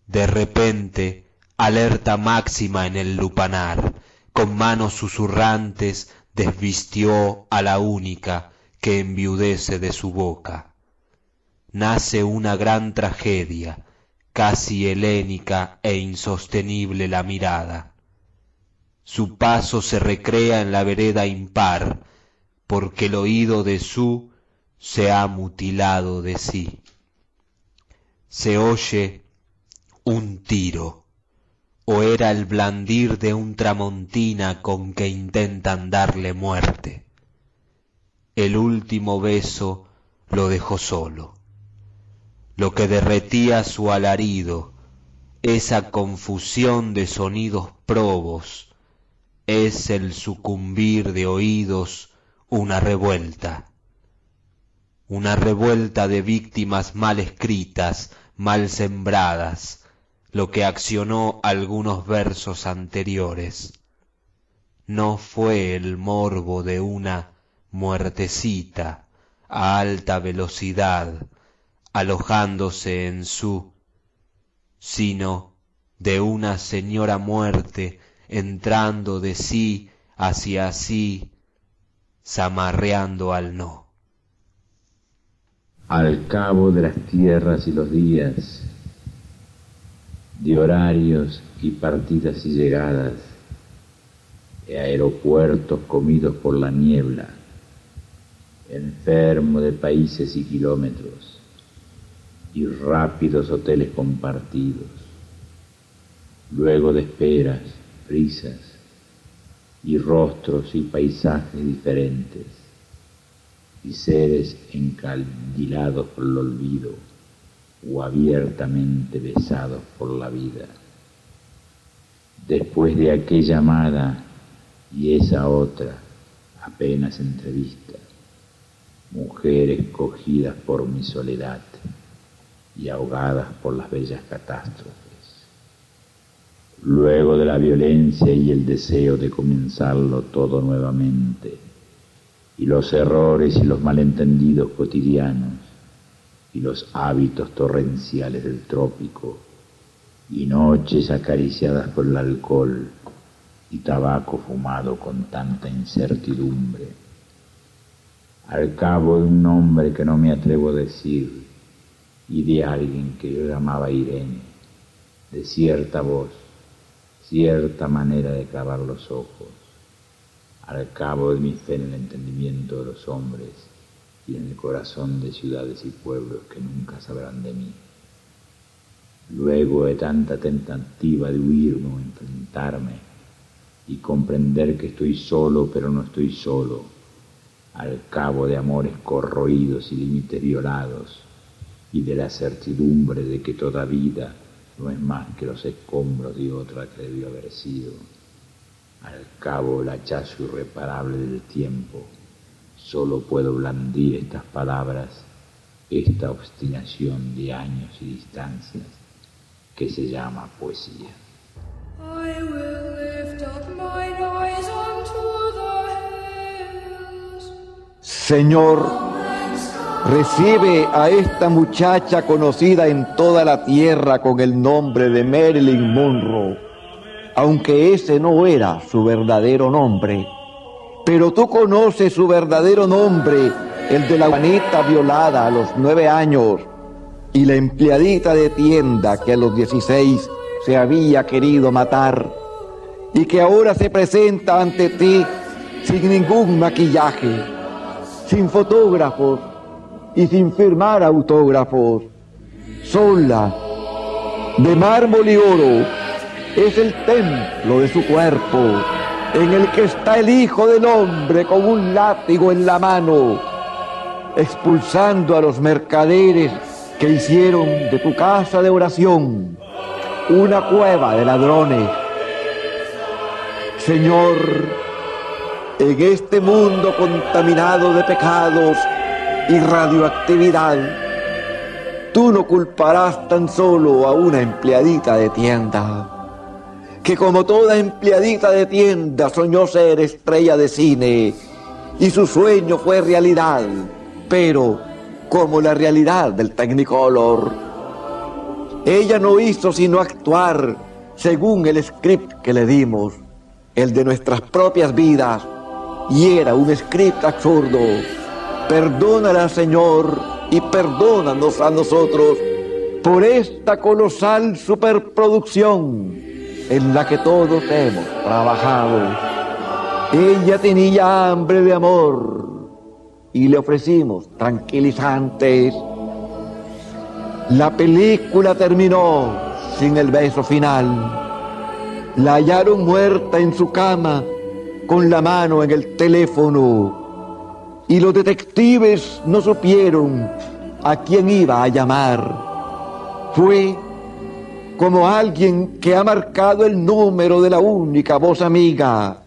De repente, alerta máxima en el lupanar, con manos susurrantes desvistió a la única que enviudece de su boca. Nace una gran tragedia, casi helénica e insostenible la mirada. Su paso se recrea en la vereda impar, porque el oído de su se ha mutilado de sí. Se oye un tiro, o era el blandir de un tramontina con que intentan darle muerte. El último beso lo dejó solo. Lo que derretía su alarido, esa confusión de sonidos probos, es el sucumbir de oídos una revuelta, una revuelta de víctimas mal escritas, mal sembradas, lo que accionó algunos versos anteriores. No fue el morbo de una muertecita a alta velocidad alojándose en su, sino de una señora muerte entrando de sí hacia sí zamarreando al no. Al cabo de las tierras y los días, de horarios y partidas y llegadas, de aeropuertos comidos por la niebla, enfermo de países y kilómetros, y rápidos hoteles compartidos, luego de esperas, prisas, y rostros y paisajes diferentes, y seres encandilados por el olvido o abiertamente besados por la vida. Después de aquella amada y esa otra, apenas entrevista, mujeres cogidas por mi soledad y ahogadas por las bellas catástrofes luego de la violencia y el deseo de comenzarlo todo nuevamente, y los errores y los malentendidos cotidianos, y los hábitos torrenciales del trópico, y noches acariciadas por el alcohol y tabaco fumado con tanta incertidumbre. Al cabo de un nombre que no me atrevo a decir, y de alguien que yo llamaba Irene, de cierta voz, cierta manera de clavar los ojos, al cabo de mi fe en el entendimiento de los hombres y en el corazón de ciudades y pueblos que nunca sabrán de mí. Luego de tanta tentativa de huirme o enfrentarme y comprender que estoy solo pero no estoy solo, al cabo de amores corroídos y límites violados y de la certidumbre de que toda vida no es más que los escombros de otra que debió haber sido. Al cabo el hachazo irreparable del tiempo, Solo puedo blandir estas palabras, esta obstinación de años y distancias que se llama poesía. I will lift up eyes unto the Señor, recibe a esta muchacha conocida en toda la tierra con el nombre de Marilyn Monroe, aunque ese no era su verdadero nombre. Pero tú conoces su verdadero nombre, el de la Juanita violada a los nueve años y la empleadita de tienda que a los dieciséis se había querido matar y que ahora se presenta ante ti sin ningún maquillaje, sin fotógrafos y sin firmar autógrafos, sola, de mármol y oro, es el templo de su cuerpo, en el que está el Hijo del Hombre con un látigo en la mano, expulsando a los mercaderes que hicieron de tu casa de oración una cueva de ladrones. Señor, en este mundo contaminado de pecados y radioactividad, tú no culparás tan solo a una empleadita de tienda, que como toda empleadita de tienda soñó ser estrella de cine y su sueño fue realidad, pero como la realidad del Technicolor. Ella no hizo sino actuar según el script que le dimos, el de nuestras propias vidas, y era un script absurdo. Perdónala, Señor, y perdónanos a nosotros por esta colosal superproducción en la que todos hemos trabajado. Ella tenía hambre de amor y le ofrecimos tranquilizantes. La película terminó sin el beso final. La hallaron muerta en su cama con la mano en el teléfono y los detectives no supieron a quién iba a llamar. Fue como alguien que ha marcado el número de la única voz amiga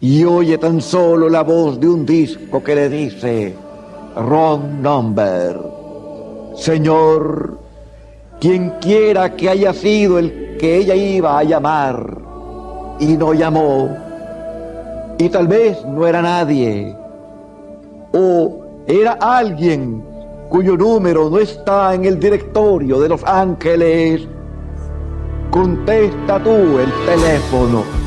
y oye tan solo la voz de un disco que le dice, wrong number. Señor, quien quiera que haya sido el que ella iba a llamar y no llamó, y tal vez no era nadie, o era alguien cuyo número no está en el directorio de los ángeles, contesta tú el teléfono.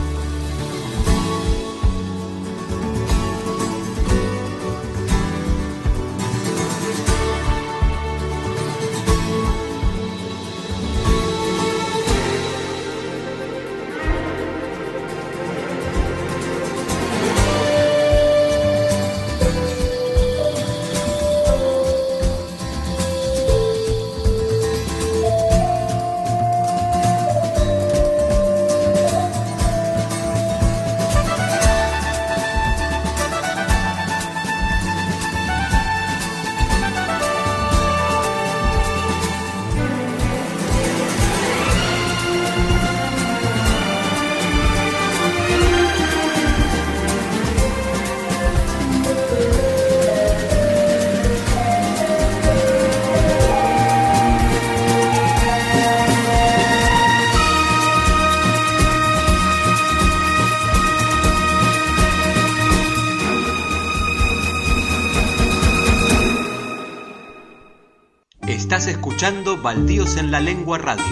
Baldíos en la Lengua Radio.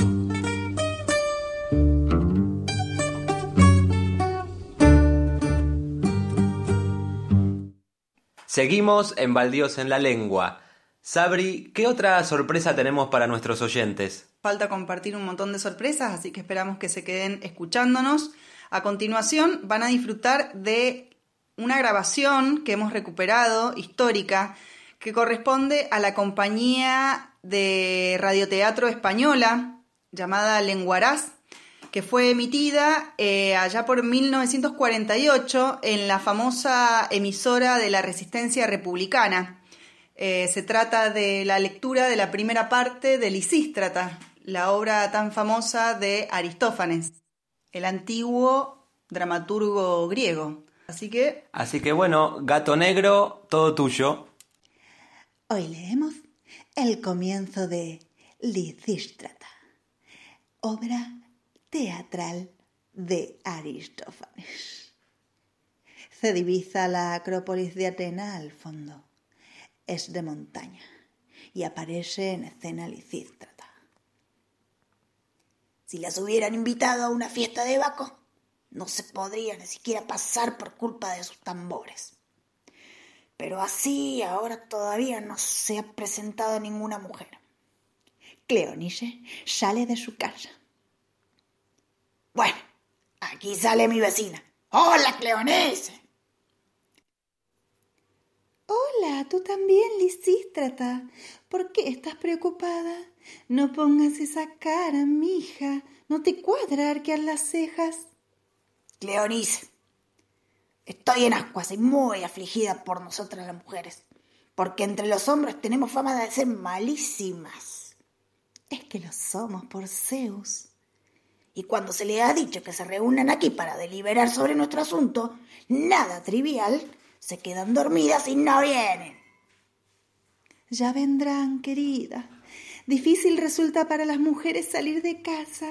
Seguimos en Baldíos en la Lengua. Sabri, ¿qué otra sorpresa tenemos para nuestros oyentes? Falta compartir un montón de sorpresas, así que esperamos que se queden escuchándonos. A continuación van a disfrutar de una grabación que hemos recuperado, histórica, que corresponde a la compañía de radioteatro española llamada Lenguaraz, que fue emitida eh, allá por 1948 en la famosa emisora de la Resistencia Republicana. Eh, se trata de la lectura de la primera parte de Lisístrata, la obra tan famosa de Aristófanes, el antiguo dramaturgo griego. Así que... Así que bueno, gato negro, todo tuyo. Hoy leemos el comienzo de Lisístrata, obra teatral de Aristófanes. Se divisa la Acrópolis de Atena al fondo. Es de montaña y aparece en escena Lisístrata. Si las hubieran invitado a una fiesta de Baco, no se podría ni siquiera pasar por culpa de sus tambores. Pero así ahora todavía no se ha presentado ninguna mujer. Cleonice sale de su casa. Bueno, aquí sale mi vecina. Hola, Cleonice. Hola, tú también, Lisístrata. ¿Por qué estás preocupada? No pongas esa cara, mija. No te cuadra arquear las cejas. Cleonice, estoy en ascuas y muy afligida por nosotras las mujeres, porque entre los hombres tenemos fama de ser malísimas. Es que lo somos por Zeus. Y cuando se le ha dicho que se reúnan aquí para deliberar sobre nuestro asunto, nada trivial, se quedan dormidas y no vienen. Ya vendrán, querida. Difícil resulta para las mujeres salir de casa.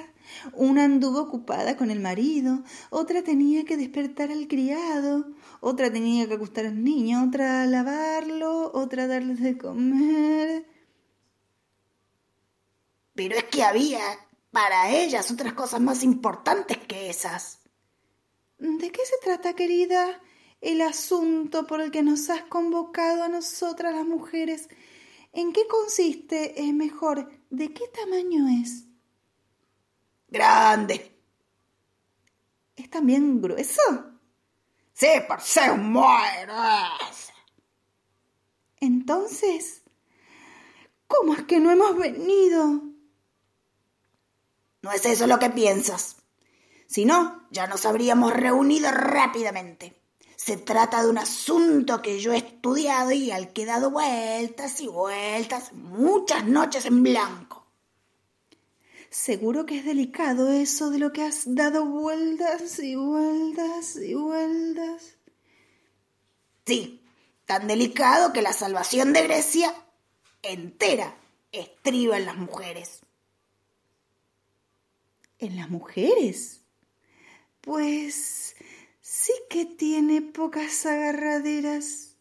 Una anduvo ocupada con el marido, otra tenía que despertar al criado, otra tenía que acostar al niño, otra lavarlo, otra darles de comer. Pero es que había para ellas otras cosas más importantes que esas. ¿De qué se trata, querida? El asunto por el que nos has convocado a nosotras las mujeres ¿En qué consiste? Es mejor, ¿de qué tamaño es? Grande. ¿Es también grueso? Sí, por ser muy grueso. Entonces, ¿cómo es que no hemos venido? No es eso lo que piensas. Si no, ya nos habríamos reunido rápidamente. Se trata de un asunto que yo he estudiado y al que he dado vueltas y vueltas, muchas noches en blanco. Seguro que es delicado eso de lo que has dado vueltas y vueltas y vueltas. Sí, tan delicado que la salvación de Grecia entera estriba en las mujeres. ¿En las mujeres? Pues sí que tiene pocas agarraderas.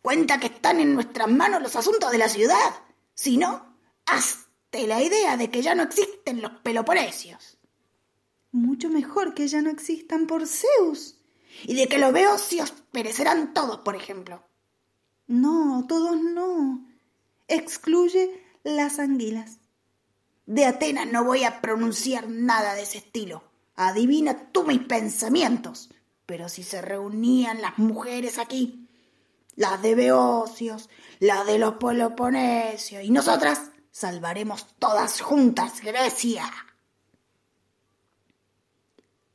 Cuenta que están en nuestras manos los asuntos de la ciudad. Si no, hazte la idea de que ya no existen los peloponesios. Mucho mejor que ya no existan por Zeus. Y de que los beocios perecerán todos, por ejemplo. No, todos no. Excluye las anguilas. De Atenas no voy a pronunciar nada de ese estilo. Adivina tú mis pensamientos. Pero si se reunían las mujeres aquí, las de Beocios, las de los Peloponesios, y nosotras salvaremos todas juntas Grecia.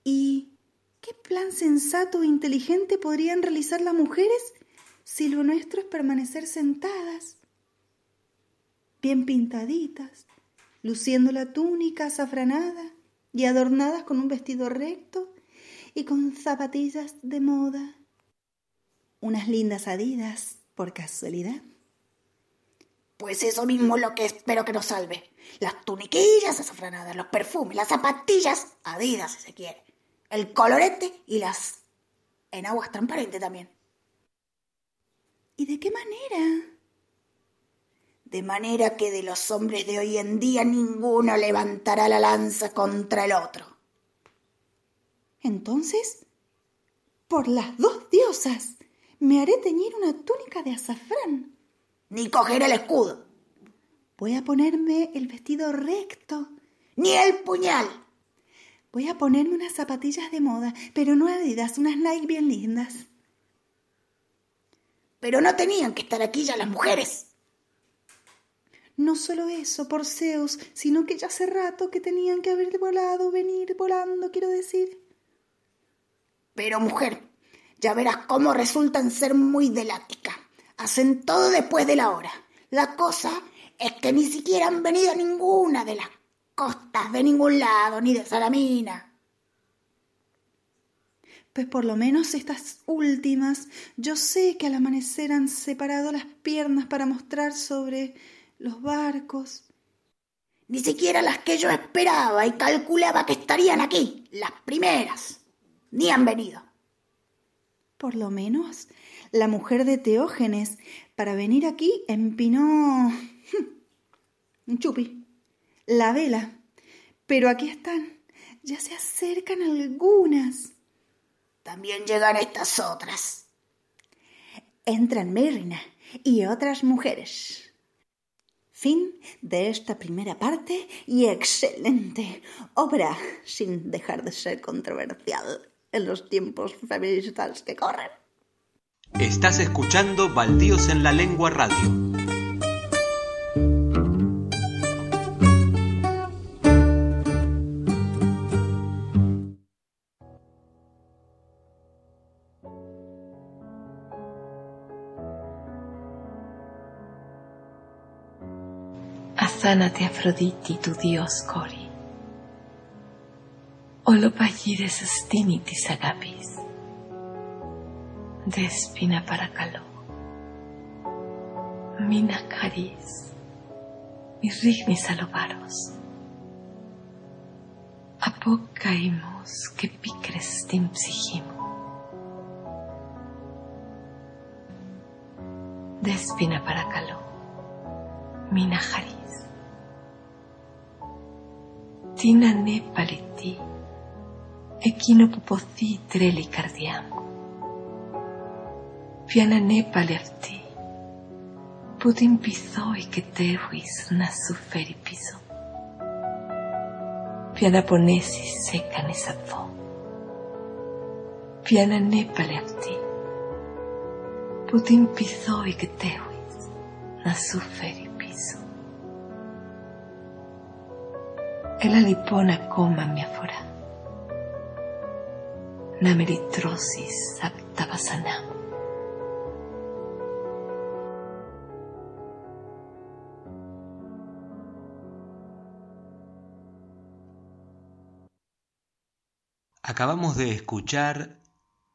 ¿Y qué plan sensato e inteligente podrían realizar las mujeres si lo nuestro es permanecer sentadas, bien pintaditas, luciendo la túnica azafranada? Y adornadas con un vestido recto y con zapatillas de moda. Unas lindas adidas, por casualidad. Pues eso mismo es lo que espero que nos salve. Las tuniquillas azafranadas, los perfumes, las zapatillas, adidas si se quiere. El colorete y las en aguas transparentes también. ¿Y de qué manera? De manera que de los hombres de hoy en día ninguno levantará la lanza contra el otro. Entonces, por las dos diosas, me haré teñir una túnica de azafrán. Ni coger el escudo. Voy a ponerme el vestido recto. Ni el puñal. Voy a ponerme unas zapatillas de moda, pero no adidas, unas Nike bien lindas. Pero no tenían que estar aquí ya las mujeres. No solo eso, por Zeus, sino que ya hace rato que tenían que haber volado, venir volando, quiero decir. Pero mujer, ya verás cómo resultan ser muy delática. Hacen todo después de la hora. La cosa es que ni siquiera han venido a ninguna de las costas de ningún lado, ni de Salamina. Pues por lo menos estas últimas, yo sé que al amanecer han separado las piernas para mostrar sobre los barcos. Ni siquiera las que yo esperaba y calculaba que estarían aquí, las primeras, ni han venido. por lo menos, la mujer de Teógenes, para venir aquí empinó un chupi, la vela. Pero aquí están, ya se acercan algunas. También llegan estas otras. Entran Merina y otras mujeres. Fin de esta primera parte y excelente obra, sin dejar de ser controversial en los tiempos feministas que corren. Estás escuchando Baldíos en la Lengua Radio. Sánate Afroditi, tu dios Cori. Olopagires astinitis agapis. Despina paracalo. Mina caris. Irrignis alobaros. Apocaimos que picres tim. Despina paracalo. Mina caris. Tina ne paliti, ekino pupothi treli cardiamo. Piana ne palerti, putin pizoi que tehuis na suferi piso. Piana ponesi seca ne sapfo. Piana ne palerti, putin pizoi que tehuis na suferi e la lipona coma mi aforà. Na meritrosis aptavasana. Acabamos de escuchar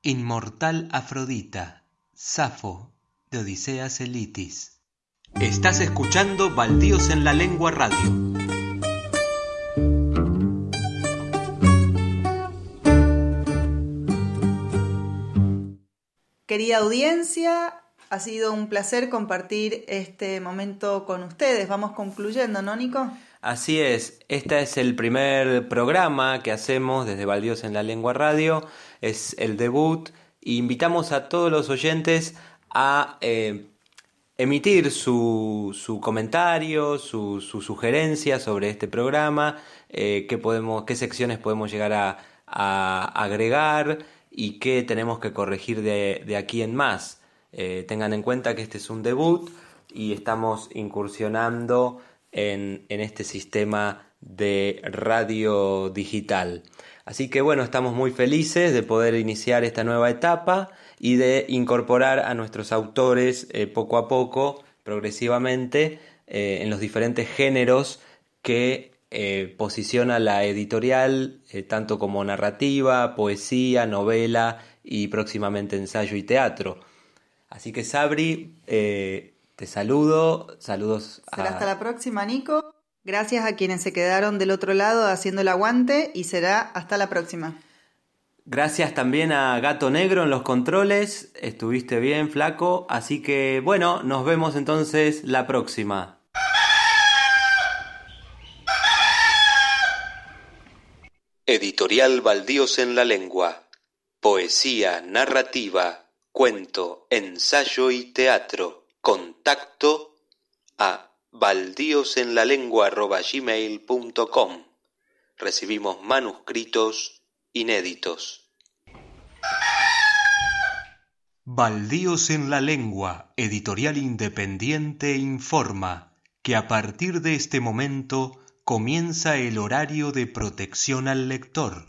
Inmortal Afrodita, Safo, de Odiseas Elitis. Estás escuchando Baldíos en la Lengua Radio. Querida audiencia, ha sido un placer compartir este momento con ustedes. Vamos concluyendo, ¿no, Nico? Así es, este es el primer programa que hacemos desde Baldíos en la Lengua Radio, es el debut e invitamos a todos los oyentes a eh, emitir su, su comentario, su, su, sugerencia sobre este programa, eh, qué, podemos, qué secciones podemos llegar a, a agregar y qué tenemos que corregir de, aquí en más. Eh, tengan en cuenta que este es un debut y estamos incursionando en, en este sistema de radio digital. Así que bueno, estamos muy felices de poder iniciar esta nueva etapa y de incorporar a nuestros autores eh, poco a poco, progresivamente, eh, en los diferentes géneros que eh, posiciona la editorial, eh, tanto como narrativa, poesía, novela y próximamente ensayo y teatro. Así que Sabri, eh, te saludo, saludos. Será hasta la próxima, Nico. Gracias a quienes se quedaron del otro lado haciendo el aguante y será hasta la próxima. Gracias también a Gato Negro en los controles, estuviste bien, flaco, así que bueno, nos vemos entonces la próxima. Editorial Baldíos en la Lengua. Poesía, narrativa, cuento, ensayo y teatro. Contacto a baldíosenlalengua.gmail.com Recibimos manuscritos inéditos. Baldíos en la Lengua, editorial independiente, informa que a partir de este momento comienza el horario de protección al lector.